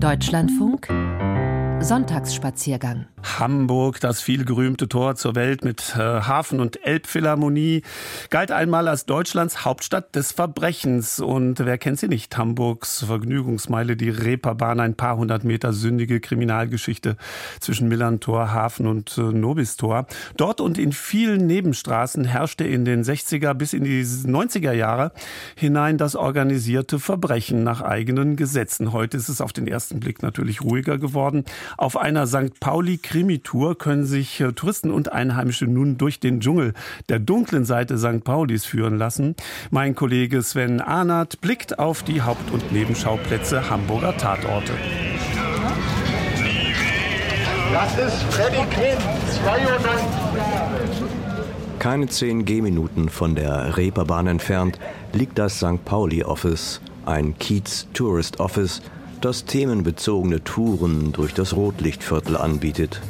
Deutschlandfunk Sonntagsspaziergang. Hamburg, das vielgerühmte Tor zur Welt mit äh, Hafen- und Elbphilharmonie, galt einmal als Deutschlands Hauptstadt des Verbrechens. Und wer kennt sie nicht? Hamburgs Vergnügungsmeile, die Reeperbahn, ein paar hundert Meter sündige Kriminalgeschichte zwischen Millantor, Hafen und äh, Nobistor. Dort und in vielen Nebenstraßen herrschte in den 60er bis in die 90er Jahre hinein das organisierte Verbrechen nach eigenen Gesetzen. Heute ist es auf den ersten Blick natürlich ruhiger geworden. Auf einer St. Pauli-Krimi-Tour können sich äh, Touristen und Einheimische nun durch den Dschungel der dunklen Seite St. Paulis führen lassen. Mein Kollege Sven Ahnert blickt auf die Haupt- und Nebenschauplätze Hamburger Tatorte. Das ist Freddy Quinn, 92. Keine zehn Gehminuten von der Reeperbahn entfernt liegt das St. Pauli Office, ein Kiez Tourist Office, das themenbezogene Touren durch das Rotlichtviertel anbietet.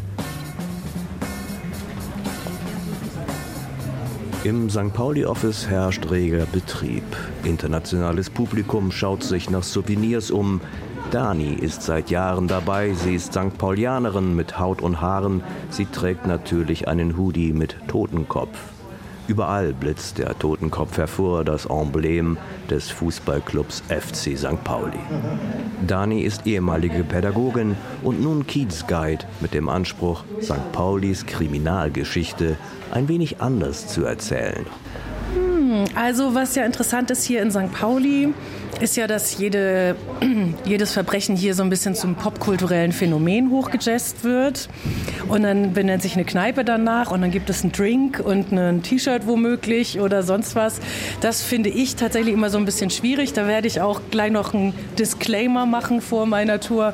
Im St. Pauli-Office herrscht reger Betrieb. Internationales Publikum schaut sich nach Souvenirs um. Dani ist seit Jahren dabei. Sie ist St. Paulianerin mit Haut und Haaren. Sie trägt natürlich einen Hoodie mit Totenkopf. Überall blitzt der Totenkopf hervor, das Emblem des Fußballclubs FC St. Pauli. Dani ist ehemalige Pädagogin und nun Kiez-Guide mit dem Anspruch, St. Paulis Kriminalgeschichte ein wenig anders zu erzählen. Also was ja interessant ist hier in St. Pauli, ist ja, dass jede, jedes Verbrechen hier so ein bisschen zum popkulturellen Phänomen hochgejazzt wird. Und dann benennt sich eine Kneipe danach und dann gibt es einen Drink und ein T-Shirt womöglich oder sonst was. Das finde ich tatsächlich immer so ein bisschen schwierig. Da werde ich auch gleich noch einen Disclaimer machen vor meiner Tour,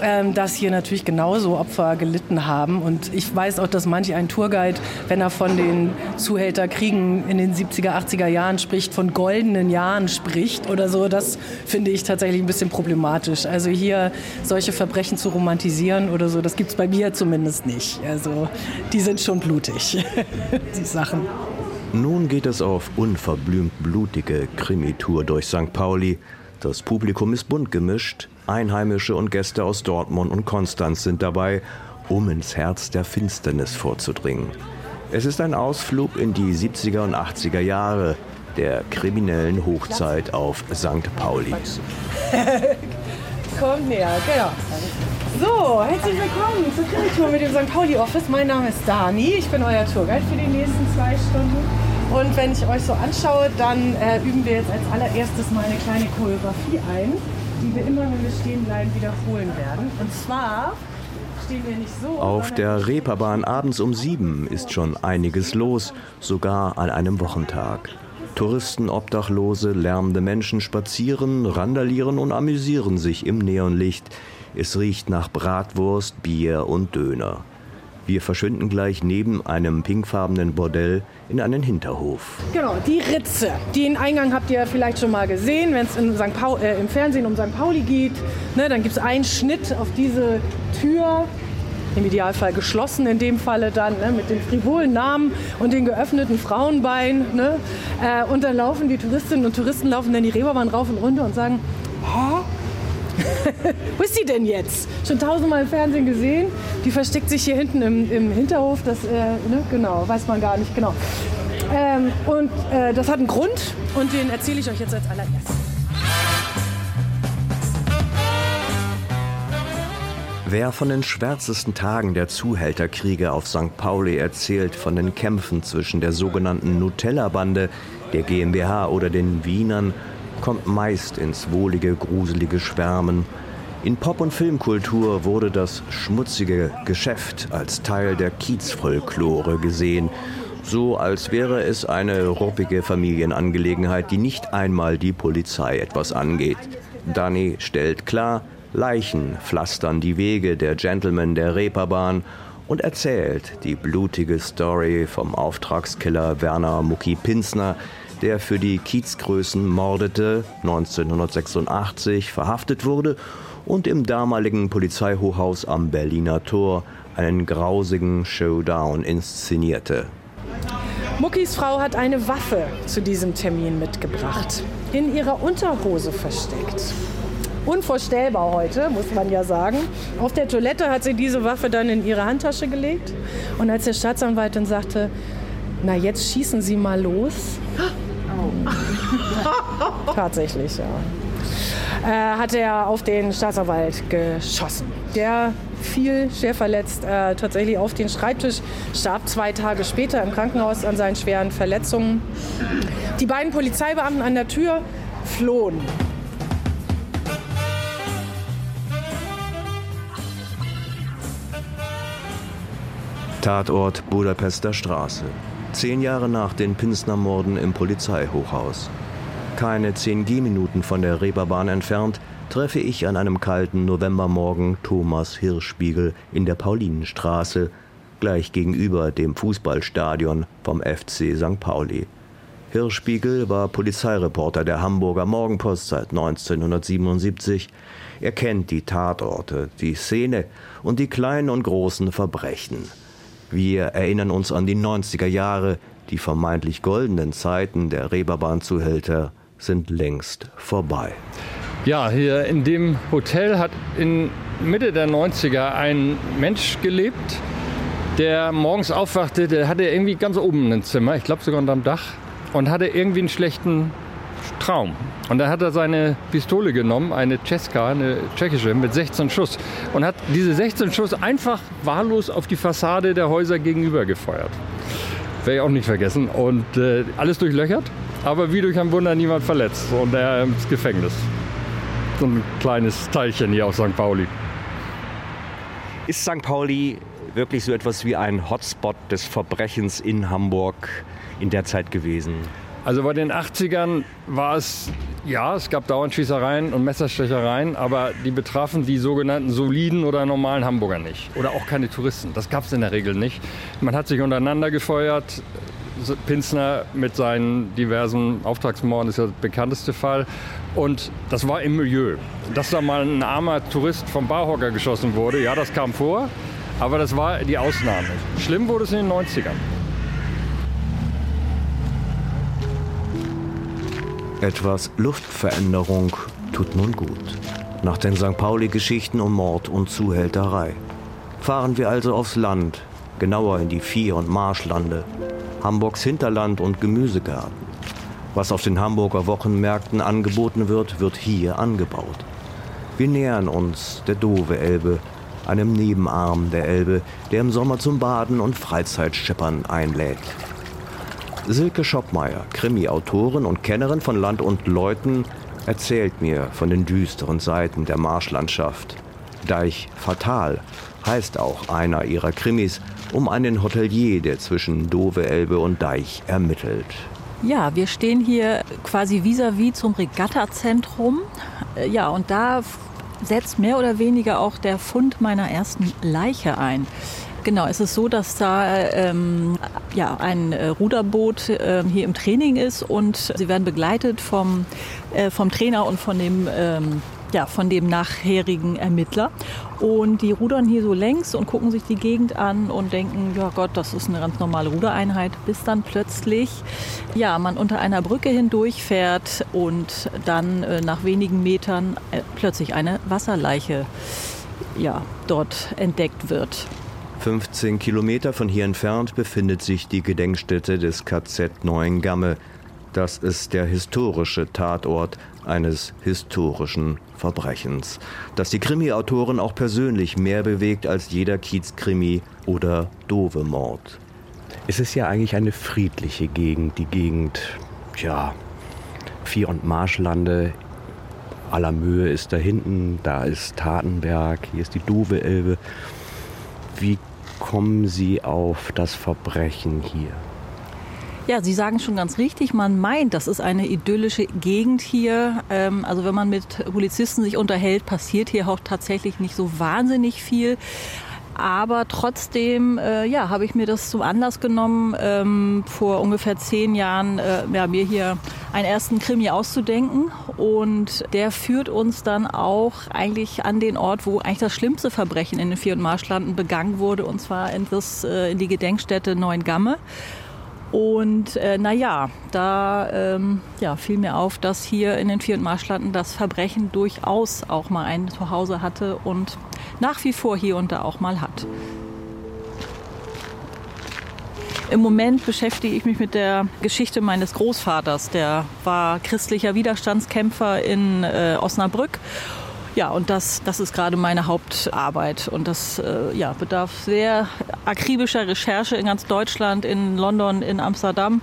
ähm, dass hier natürlich genauso Opfer gelitten haben. Und ich weiß auch, dass manch ein Tourguide, wenn er von den Zuhälterkriegen in den 70er, 80er Jahren spricht, von goldenen Jahren spricht oder so, das finde ich tatsächlich ein bisschen problematisch. Also hier solche Verbrechen zu romantisieren oder so, das gibt es bei mir zumindest nicht. Also die sind schon blutig, die Sachen. Nun geht es auf unverblümt blutige Krimitour durch St. Pauli. Das Publikum ist bunt gemischt. Einheimische und Gäste aus Dortmund und Konstanz sind dabei, um ins Herz der Finsternis vorzudringen. Es ist ein Ausflug in die 70er und 80er Jahre der kriminellen Hochzeit auf St. Pauli. Kommt näher, genau. So, herzlich willkommen zur Krimi-Tour mit dem St. Pauli Office. Mein Name ist Dani, ich bin euer Tourguide für die nächsten zwei Stunden. Und wenn ich euch so anschaue, dann äh, üben wir jetzt als allererstes mal eine kleine Choreografie ein, die wir immer, wenn wir stehen bleiben, wiederholen werden. Und zwar stehen wir nicht so. Auf der Reeperbahn abends um sieben ist schon einiges los, sogar an einem Wochentag. Touristen, Obdachlose, lärmende Menschen spazieren, randalieren und amüsieren sich im Neonlicht. Es riecht nach Bratwurst, Bier und Döner. Wir verschwinden gleich neben einem pinkfarbenen Bordell in einen Hinterhof. Genau, die Ritze. Den Eingang habt ihr vielleicht schon mal gesehen, wenn es äh, im Fernsehen um St. Pauli geht. Ne, dann gibt es einen Schnitt auf diese Tür. Im Idealfall geschlossen, in dem Falle dann ne, mit dem frivolen Namen und den geöffneten Frauenbeinen. Ne? Äh, und dann laufen die Touristinnen und Touristen laufen dann die Reeperbahn rauf und runter und sagen, hä? Wo ist sie denn jetzt? Schon tausendmal im Fernsehen gesehen. Die versteckt sich hier hinten im, im Hinterhof. Das, äh, ne, genau, weiß man gar nicht genau. Ähm, und äh, das hat einen Grund und den erzähle ich euch jetzt als allererstes. Wer von den schwärzesten Tagen der Zuhälterkriege auf St. Pauli erzählt, von den Kämpfen zwischen der sogenannten Nutella-Bande, der GmbH oder den Wienern, kommt meist ins wohlige, gruselige Schwärmen. In Pop- und Filmkultur wurde das schmutzige Geschäft als Teil der Kiezfolklore gesehen, so als wäre es eine ruppige Familienangelegenheit, die nicht einmal die Polizei etwas angeht. Danny stellt klar, Leichen pflastern die Wege der Gentlemen der Reeperbahn und erzählt die blutige Story vom Auftragskiller Werner Mucki Pinsner, der für die Kiezgrößen mordete, 1986 verhaftet wurde und im damaligen Polizeihochhaus am Berliner Tor einen grausigen Showdown inszenierte. Muckis Frau hat eine Waffe zu diesem Termin mitgebracht. In ihrer Unterhose versteckt. Unvorstellbar heute, muss man ja sagen. Auf der Toilette hat sie diese Waffe dann in ihre Handtasche gelegt. Und als der Staatsanwalt dann sagte, na jetzt schießen Sie mal los. Oh. Tatsächlich, ja. Äh, hat er auf den Staatsanwalt geschossen. Der fiel schwer verletzt äh, tatsächlich auf den Schreibtisch, starb zwei Tage später im Krankenhaus an seinen schweren Verletzungen. Die beiden Polizeibeamten an der Tür flohen. Tatort Budapester Straße. Zehn Jahre nach den Pinsner-Morden im Polizeihochhaus. Keine zehn Gehminuten von der Reeperbahn entfernt treffe ich an einem kalten Novembermorgen Thomas Hirschspiegel in der Paulinenstraße, gleich gegenüber dem Fußballstadion vom FC St. Pauli. Hirschspiegel war Polizeireporter der Hamburger Morgenpost seit 1977. Er kennt die Tatorte, die Szene und die kleinen und großen Verbrechen. Wir erinnern uns an die 90er Jahre, die vermeintlich goldenen Zeiten der Reeperbahnzuhälter sind längst vorbei. Ja, hier in dem Hotel hat in Mitte der 90er ein Mensch gelebt, der morgens aufwachte, der hatte irgendwie ganz oben ein Zimmer, ich glaube sogar unterm Dach, und hatte irgendwie einen schlechten Traum. Und da hat er seine Pistole genommen, eine Cesca, eine tschechische, mit 16 Schuss. Und hat diese 16 Schuss einfach wahllos auf die Fassade der Häuser gegenüber gefeuert. Werde ich auch nicht vergessen. Und äh, alles durchlöchert, aber wie durch ein Wunder niemand verletzt. Und er ins Gefängnis so ein kleines Teilchen hier auf St. Pauli. Ist St. Pauli wirklich so etwas wie ein Hotspot des Verbrechens in Hamburg in der Zeit gewesen? Also bei den 80ern war es, ja, es gab dauernd Schießereien und Messerstechereien, aber die betrafen die sogenannten soliden oder normalen Hamburger nicht. Oder auch keine Touristen. Das gab es in der Regel nicht. Man hat sich untereinander gefeuert. Pinsner mit seinen diversen Auftragsmorden ist ja der bekannteste Fall. Und das war im Milieu. Dass da mal ein armer Tourist vom Barhocker geschossen wurde, ja, das kam vor. Aber das war die Ausnahme. Schlimm wurde es in den 90ern. Etwas Luftveränderung tut nun gut. Nach den St. Pauli-Geschichten um Mord und Zuhälterei. Fahren wir also aufs Land, genauer in die Vieh- und Marschlande, Hamburgs Hinterland und Gemüsegarten. Was auf den Hamburger Wochenmärkten angeboten wird, wird hier angebaut. Wir nähern uns der Dove-Elbe, einem Nebenarm der Elbe, der im Sommer zum Baden und Freizeitschippern einlädt. Silke Schoppmeier, Krimi-Autorin und Kennerin von Land und Leuten, erzählt mir von den düsteren Seiten der Marschlandschaft. Deich Fatal heißt auch einer ihrer Krimis um einen Hotelier, der zwischen Dove-Elbe und Deich ermittelt. Ja, wir stehen hier quasi vis-à-vis -vis zum Regattazentrum. Äh, ja, und da setzt mehr oder weniger auch der Fund meiner ersten Leiche ein. Genau, es ist so, dass da ähm, ja, ein äh, Ruderboot äh, hier im Training ist und sie werden begleitet vom, äh, vom Trainer und von dem ähm, ja, von dem nachherigen Ermittler. Und die rudern hier so längs und gucken sich die Gegend an und denken, ja Gott, das ist eine ganz normale Rudereinheit, bis dann plötzlich ja, man unter einer Brücke hindurchfährt und dann äh, nach wenigen Metern äh, plötzlich eine Wasserleiche ja, dort entdeckt wird. 15 Kilometer von hier entfernt befindet sich die Gedenkstätte des KZ Neuengamme. Das ist der historische Tatort eines historischen Verbrechens, das die Krimi-Autoren auch persönlich mehr bewegt als jeder Kiezkrimi oder Dove-Mord. Es ist ja eigentlich eine friedliche Gegend, die Gegend, ja, Vieh- und Marschlande. Aller Mühe ist da hinten, da ist Tatenberg, hier ist die Dove-Elbe. Wie kommen Sie auf das Verbrechen hier? Ja, Sie sagen schon ganz richtig, man meint, das ist eine idyllische Gegend hier. Ähm, also wenn man mit Polizisten sich unterhält, passiert hier auch tatsächlich nicht so wahnsinnig viel. Aber trotzdem, äh, ja, habe ich mir das zum Anlass genommen, ähm, vor ungefähr zehn Jahren äh, ja, mir hier einen ersten Krimi auszudenken. Und der führt uns dann auch eigentlich an den Ort, wo eigentlich das schlimmste Verbrechen in den Vier- und Marschlanden begangen wurde, und zwar in, das, äh, in die Gedenkstätte Neuengamme. Und äh, naja, da ähm, ja, fiel mir auf, dass hier in den Vier- und Marschlanden das Verbrechen durchaus auch mal ein Zuhause hatte und nach wie vor hier und da auch mal hat. Im Moment beschäftige ich mich mit der Geschichte meines Großvaters. Der war christlicher Widerstandskämpfer in äh, Osnabrück. Ja, und das, das ist gerade meine Hauptarbeit. Und das äh, ja, bedarf sehr akribischer Recherche in ganz Deutschland, in London, in Amsterdam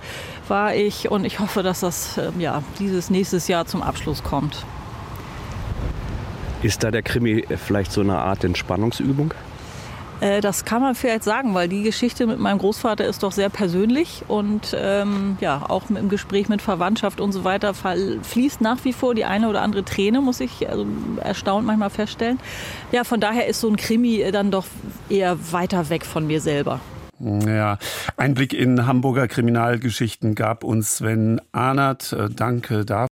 war ich. Und ich hoffe, dass das äh, ja, dieses nächstes Jahr zum Abschluss kommt. Ist da der Krimi vielleicht so eine Art Entspannungsübung? Äh, das kann man vielleicht sagen, weil die Geschichte mit meinem Großvater ist doch sehr persönlich und ähm, ja, auch im Gespräch mit Verwandtschaft und so weiter fließt nach wie vor die eine oder andere Träne, muss ich also erstaunt manchmal feststellen. Ja, von daher ist so ein Krimi dann doch eher weiter weg von mir selber. Ja, ein Blick in Hamburger Kriminalgeschichten gab uns Sven Ahnert. Äh, danke dafür.